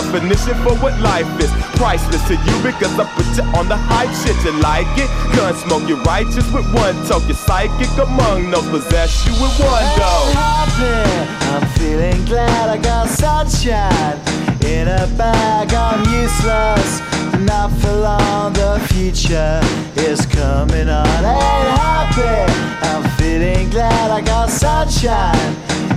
definition for what life is. Priceless to you because I put you on the hype shit. You like it? Gun smoke, you're righteous with one toke. You're psychic among no possess you with one go. happy. I'm feeling glad I got sunshine in a bag. I'm useless, not for long. The future is coming on. Ain't happy. I'm feeling glad I got sunshine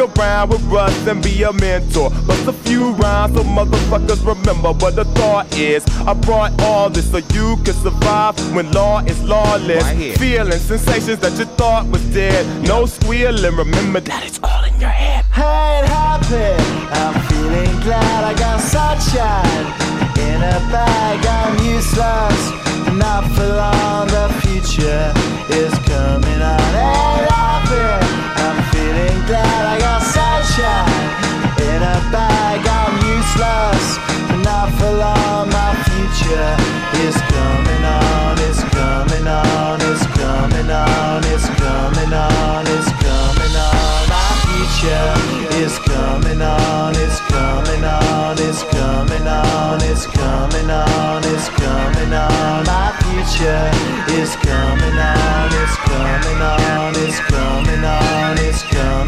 around with us and be a mentor. Bust a few rhymes so motherfuckers remember what the thought is. I brought all this so you can survive when law is lawless. Feeling sensations that you thought was dead. No squealing, remember that it's all in your head. I ain't happy. I'm feeling glad I got sunshine in a bag. I'm useless, not for long. The future is coming on. Ain't happy. I'm glad I got sunshine in a bag. I'm useless, not for long. My future is coming on. It's coming on. It's coming on. It's coming on. It's coming on. My future is coming on. It's coming on. It's coming on. It's coming on. It's coming on. My future is coming on. It's coming on. It's coming on. It's coming on.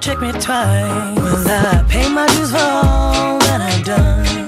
Trick me twice. Will I pay my dues for all that I've done.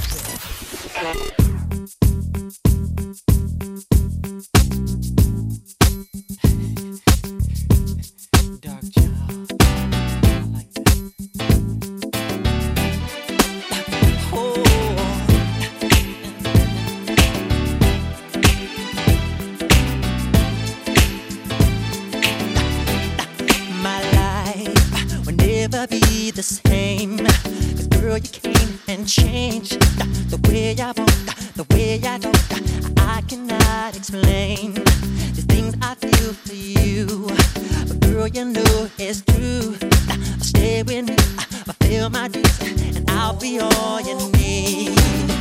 Stay with me, fulfill my dreams, and I'll be all you need.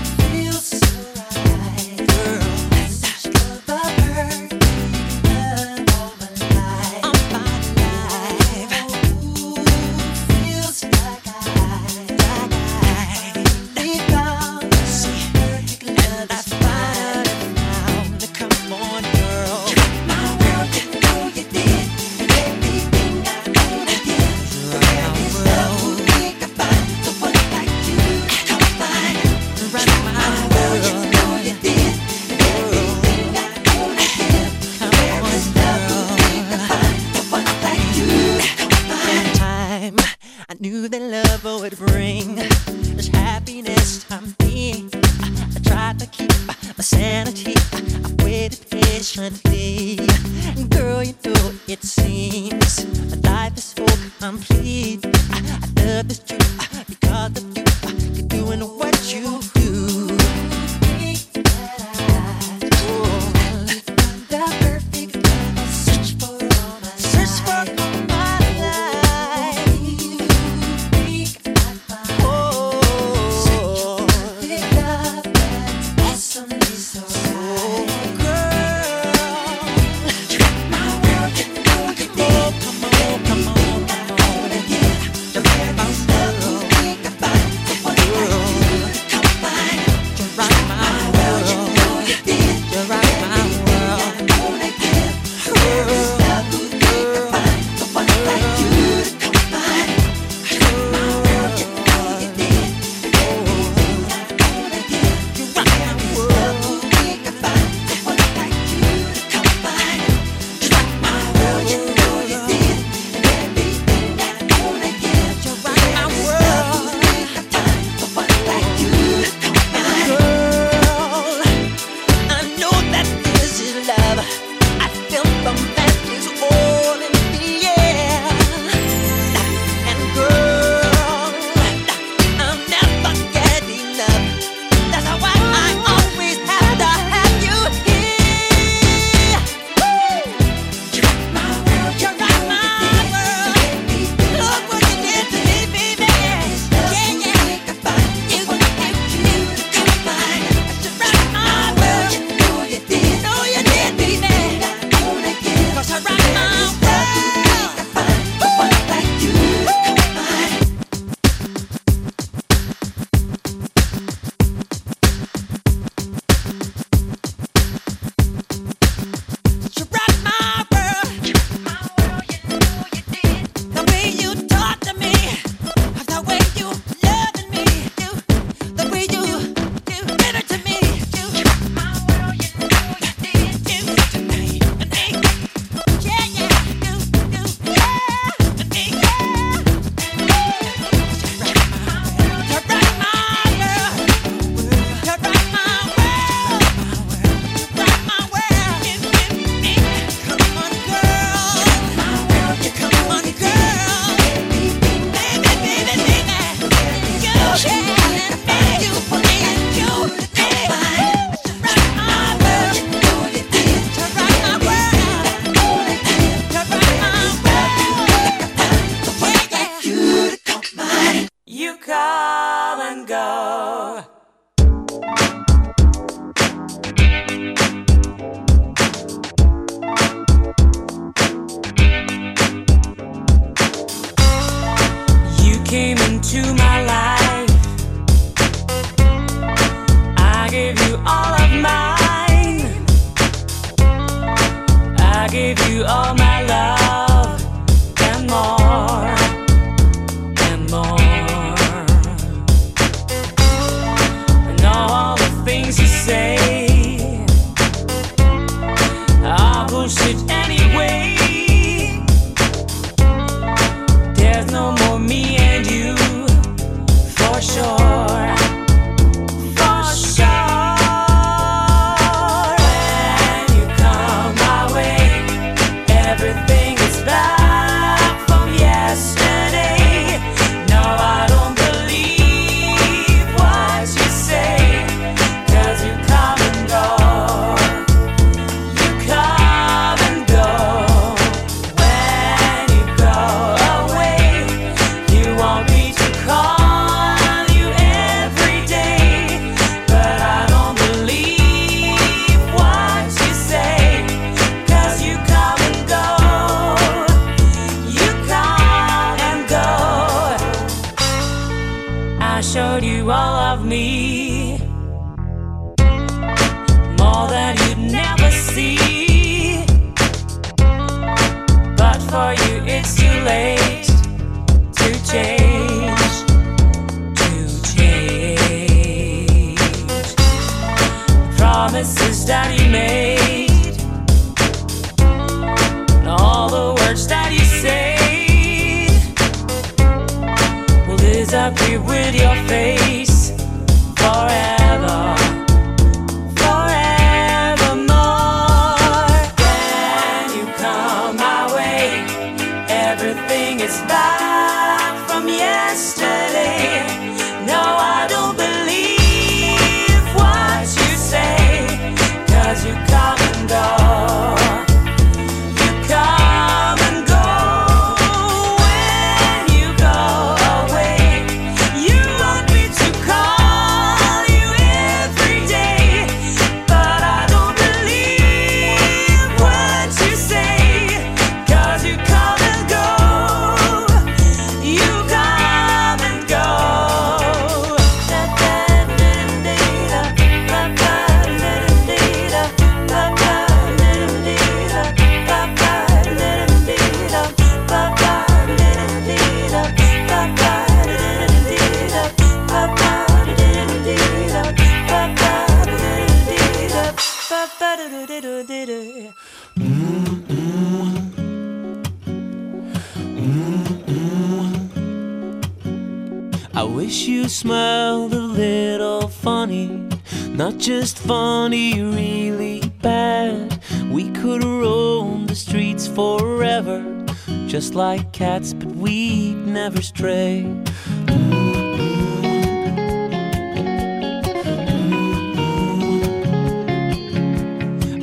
like cats, but we'd never stray.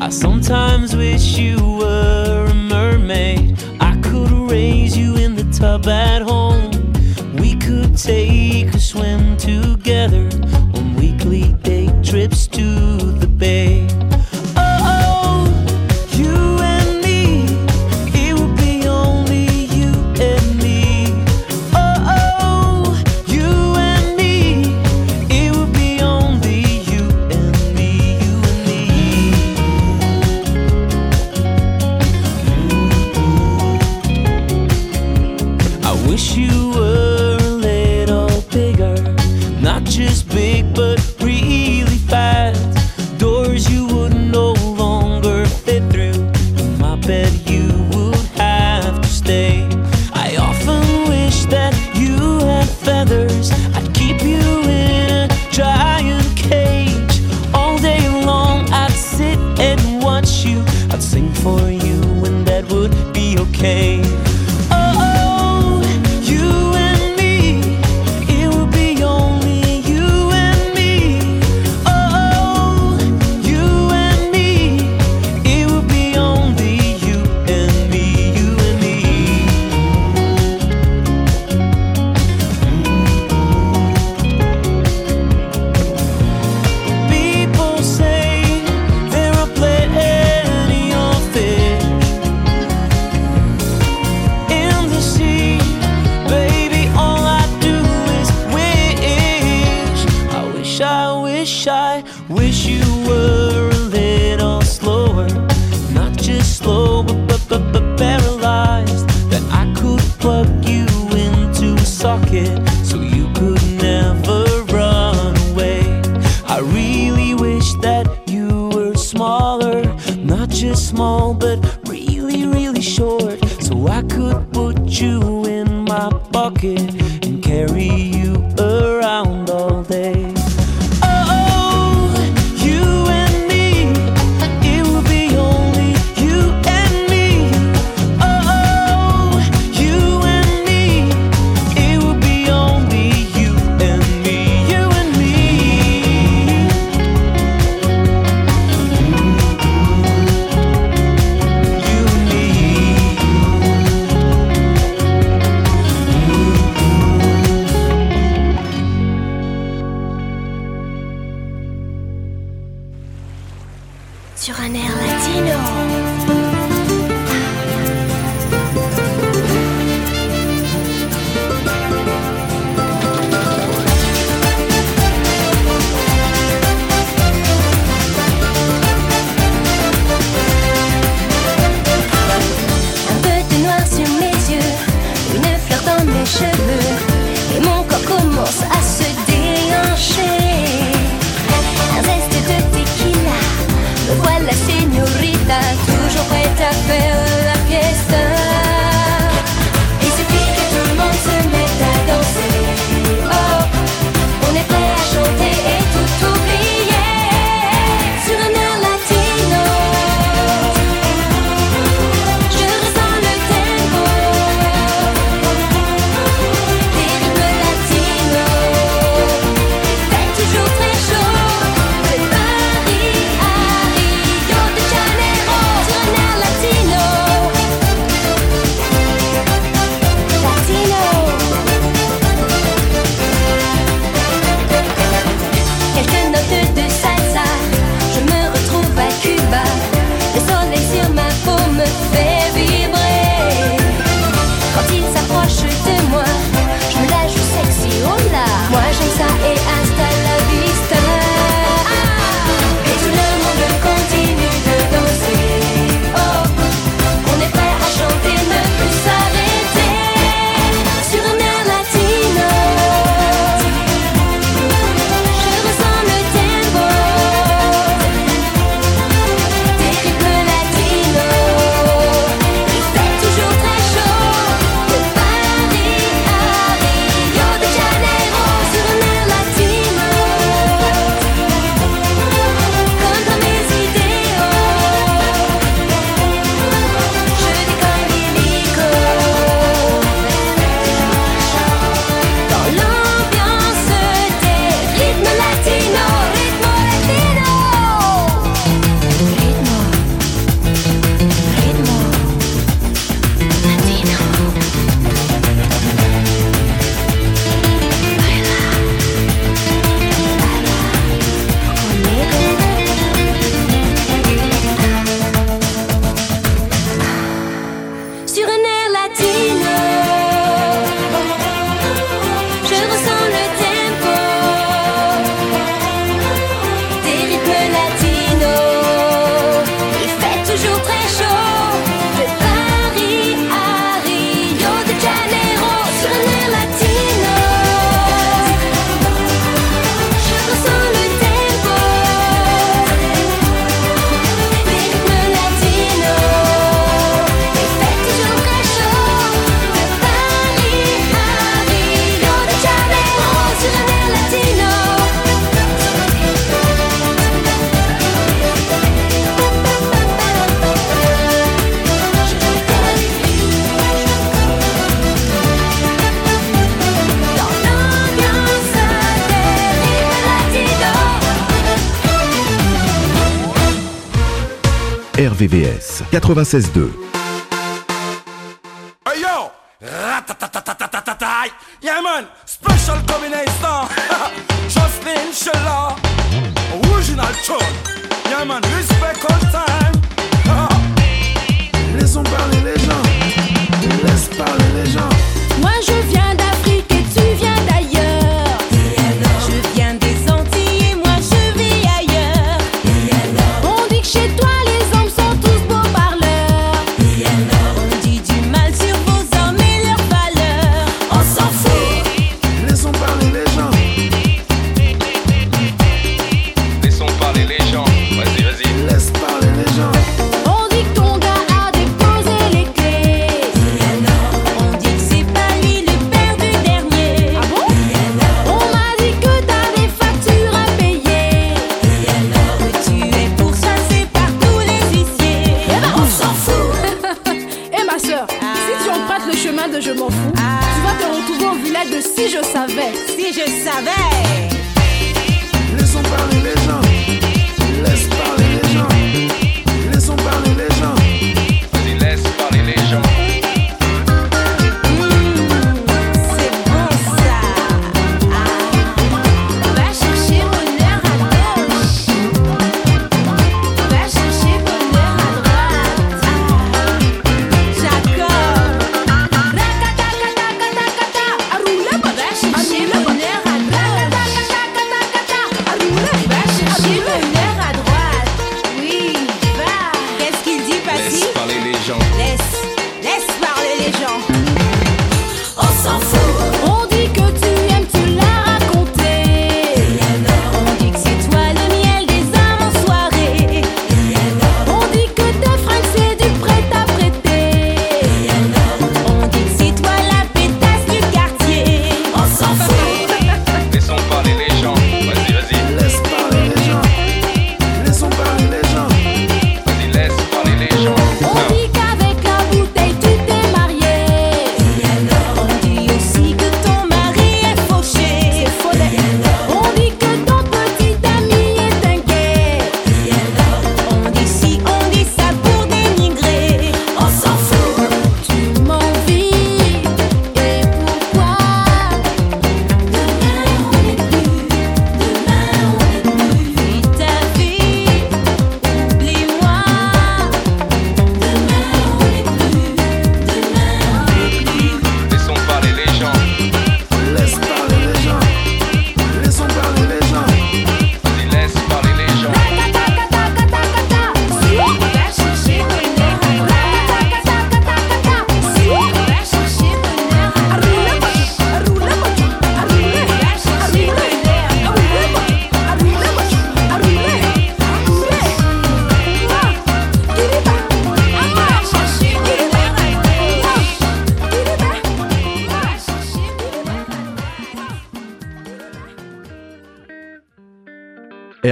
I sometimes wish you were a mermaid. I could raise you in the tub at home. We could take a swim together on weekly day trips Wish you were. 96.2.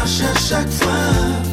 marche à chaque fois.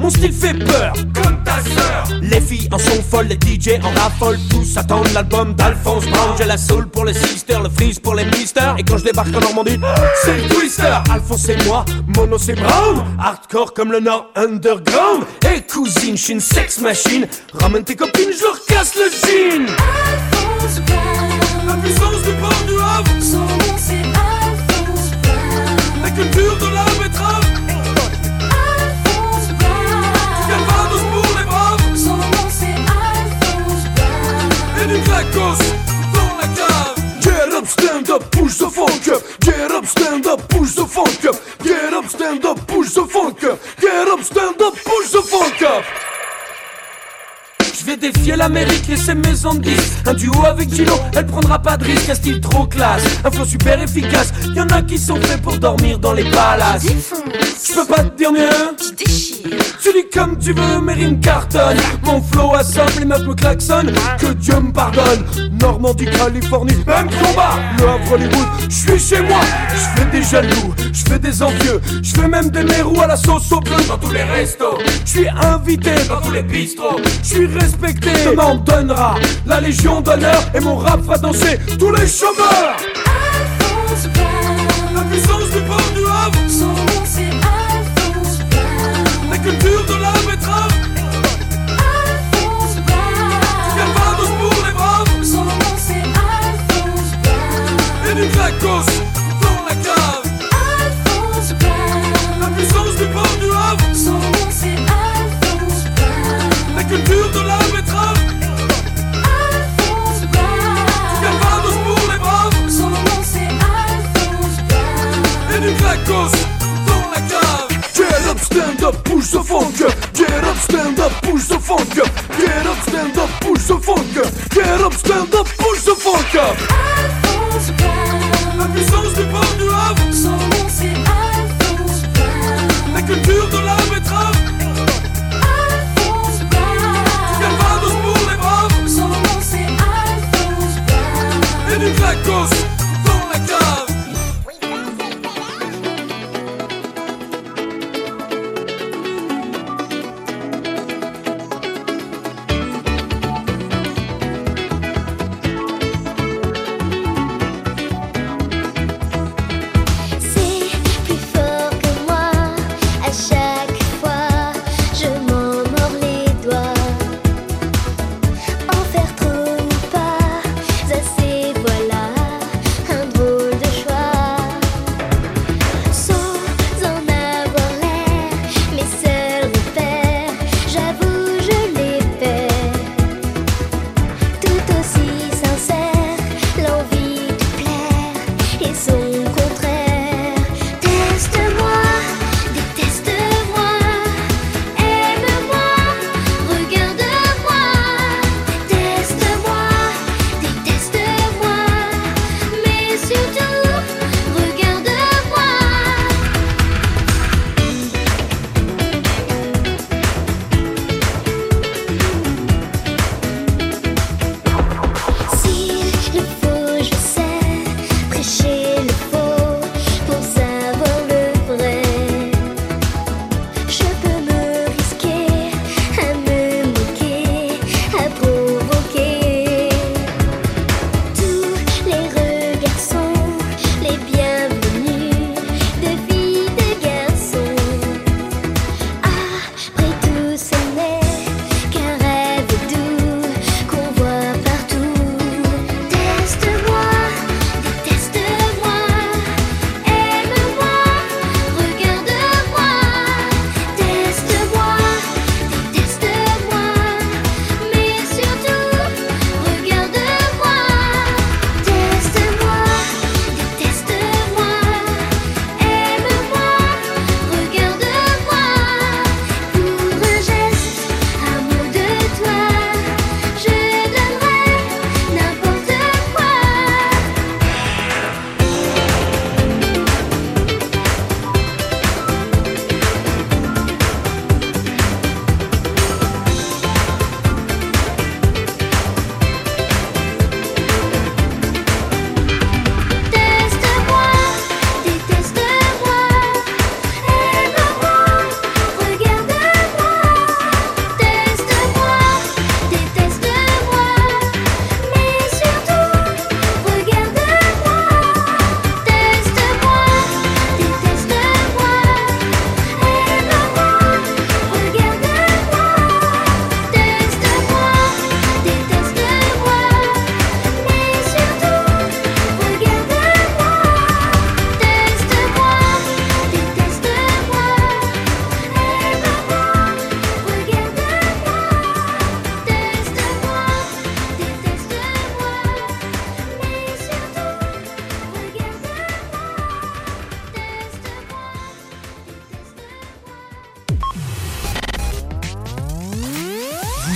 Mon style fait peur. Comme ta sœur. Les filles en sont folles, les DJ en raffolent. Tous attendent l'album d'Alphonse Brown. J'ai la soul pour les sisters, le freeze pour les misters. Et quand je débarque en Normandie, c'est le twister. Alphonse c'est moi, mono c'est Brown. Hardcore comme le Nord underground. Et cousine, je suis une sex machine. Ramène tes copines, je leur casse le jean. Alphonse Brown. La puissance du port du Havre. Du Glacos the la cave. Get up, stand up, push the funk up. Get up, stand up, push the funk up. Get up, stand up, push the funk up. Get up, stand up, push the funk up. Je vais défier l'Amérique et ses maisons de disques. Un duo avec Gino, elle prendra pas de risque Un style trop classe, un flow super efficace. Y'en a qui sont faits pour dormir dans les palaces. Je peux pas te dire mieux. Tu dis comme tu veux, mes rimes cartonnent Mon flow assomme, les meufs me klaxonnent. Que Dieu me pardonne. Normandie, Californie, même combat Le Havre, Hollywood, je suis chez moi. Je fais des jaloux, je fais des envieux. Je fais même des mérous à la sauce au bleu Dans tous les restos, je suis invité Dans tous les bistrots, je suis respecté Demain on me donnera la Légion d'honneur Et mon rap fera danser. Tous les chômeurs. Alphonse Brown. La puissance du port du Havre. Son nom c'est Alphonse Brown. La culture de la Get up, stand up, push the funk. Get up, stand up, push the funk. Get up, stand up, push the funk. Get up, stand up, push the funk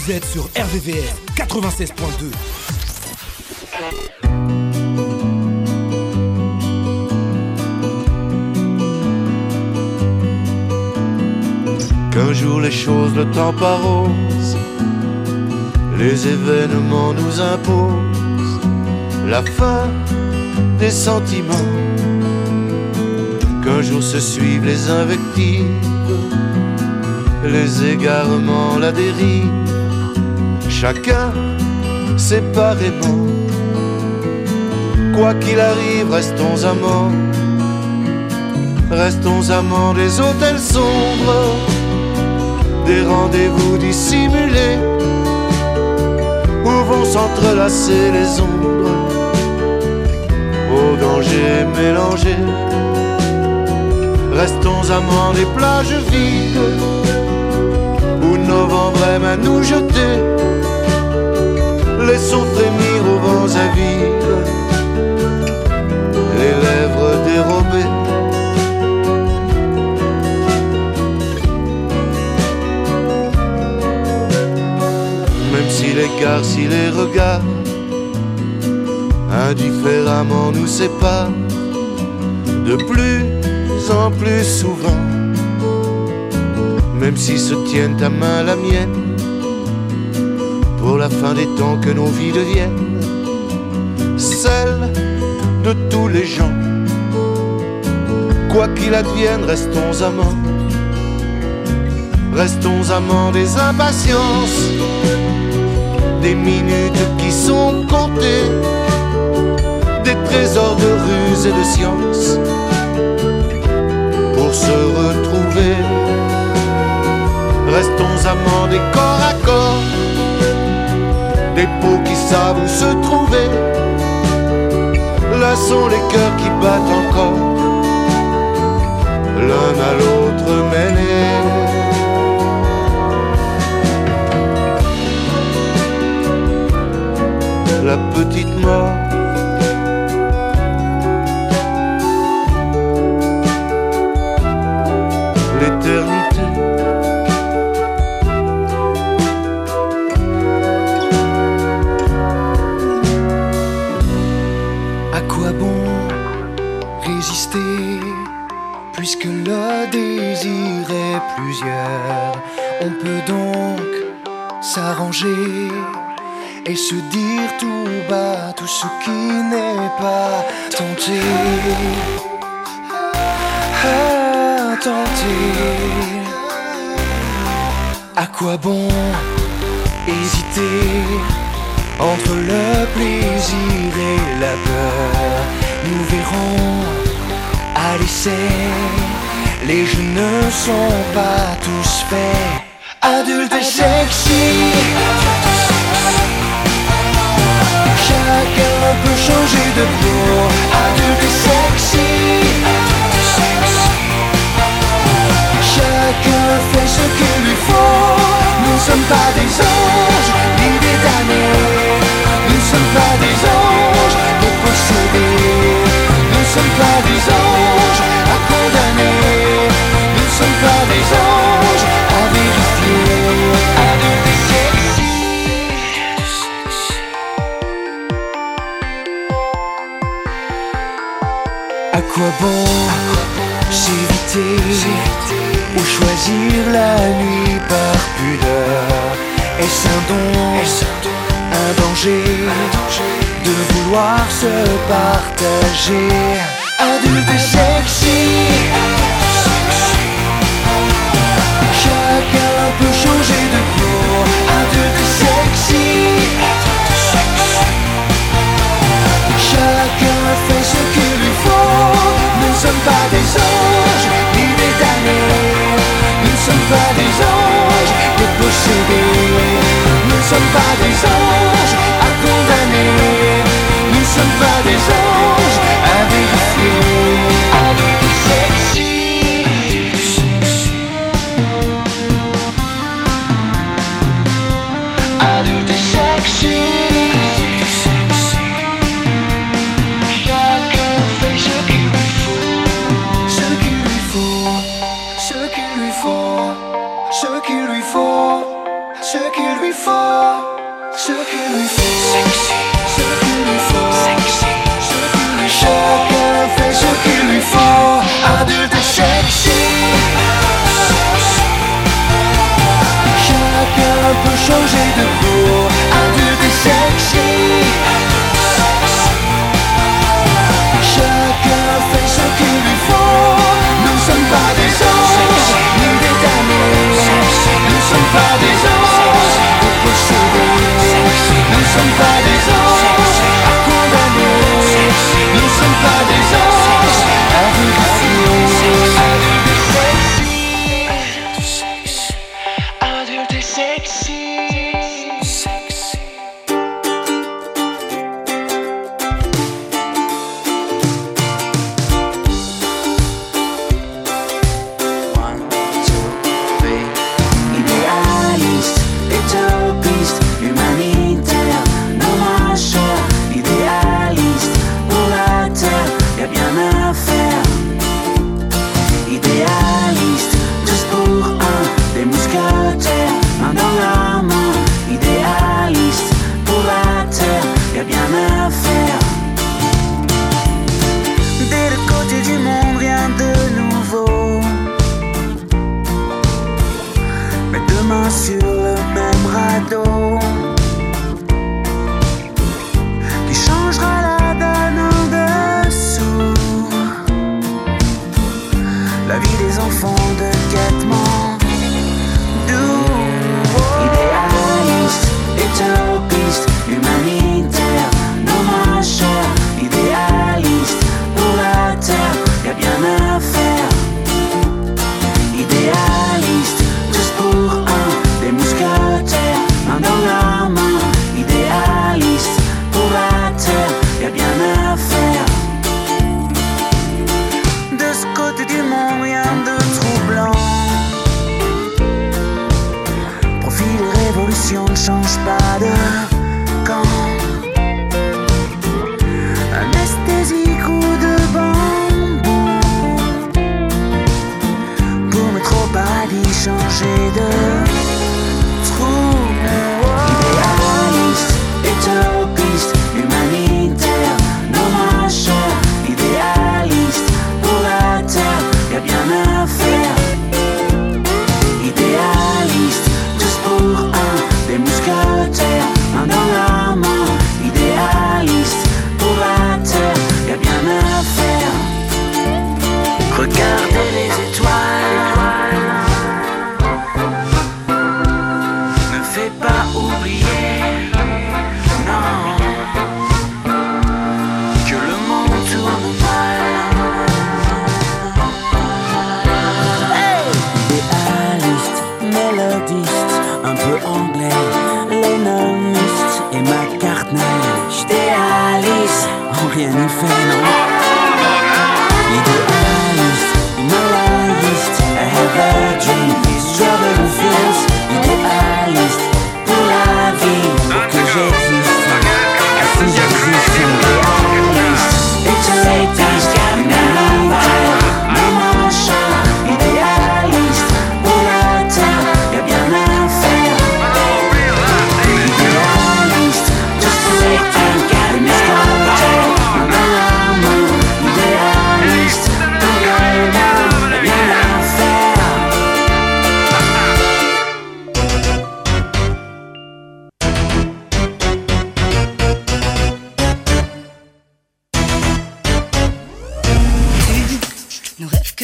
Vous êtes sur RVVS 96.2. Qu'un jour les choses, le temps rose, les événements nous imposent la fin des sentiments. Qu'un jour se suivent les invectives, les égarements, la dérive, chacun séparément. Quoi qu'il arrive, restons amants, restons amants des hôtels sombres. Des rendez-vous dissimulés. Où vont s'entrelacer les ombres. Au danger mélangé. Restons amants des plages vides à nous jeter. Laissons frémir aux vents avides les lèvres dérobées. Même si l'écart, si les regards indifféremment nous séparent de plus en plus souvent. Même si se tiennent ta main la mienne pour la fin des temps que nos vies deviennent celles de tous les gens. Quoi qu'il advienne, restons amants. Restons amants des impatiences, des minutes qui sont comptées, des trésors de ruse et de science pour se retrouver. Restons amants des corps à corps, des peaux qui savent où se trouver. Là sont les cœurs qui battent encore, l'un à l'autre mêlés. La petite mort l'éternité. On peut donc s'arranger et se dire tout bas tout ce qui n'est pas tenté. À tenter. À quoi bon hésiter entre le plaisir et la peur? Nous verrons à l'essai, les jeux ne sont pas tous faits. Adultes et sexy, chacun peut changer de peau. Adulte et sexy, chacun fait ce qu'il lui faut. Nous ne sommes pas des anges,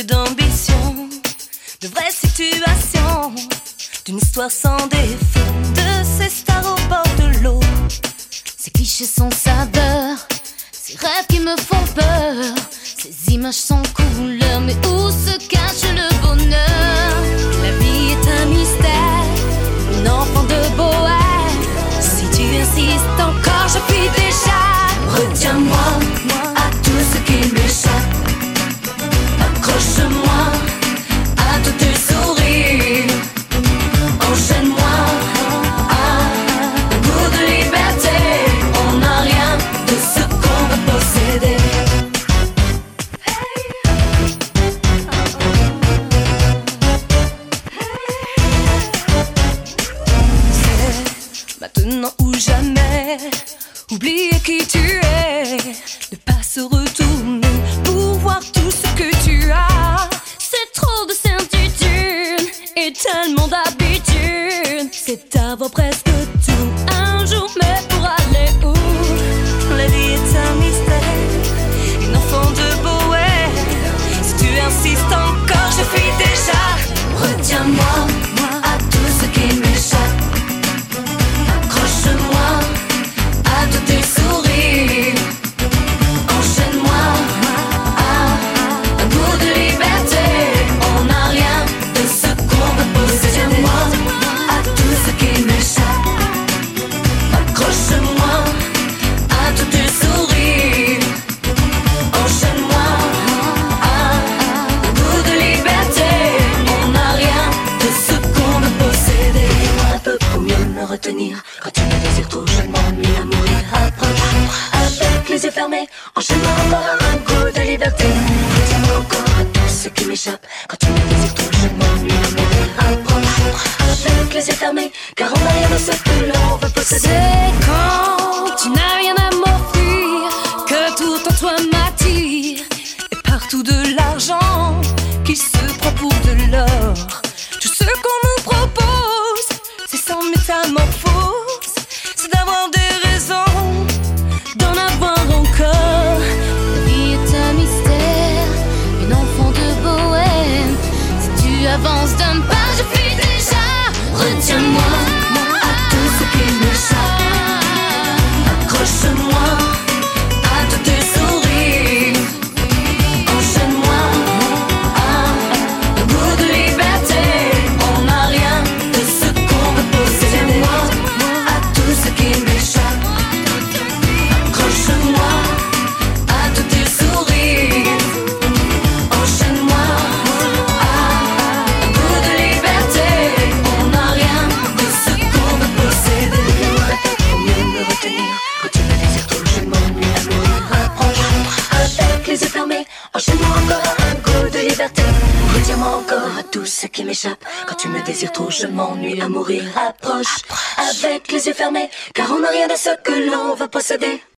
d'ambition, de vraies situations, d'une histoire sans défaut, de ces stars au bord de l'eau. Ces clichés sans saveur, ces rêves qui me font peur, ces images sans couleur, mais où se cache le bonheur? La vie est un mystère, un enfant de bohème. Si tu insistes encore, je puis déjà. Retiens-moi. oublier qui tu es, ne pas se retourner pour voir tout ce que tu as. C'est trop de certitude et tellement d'amour.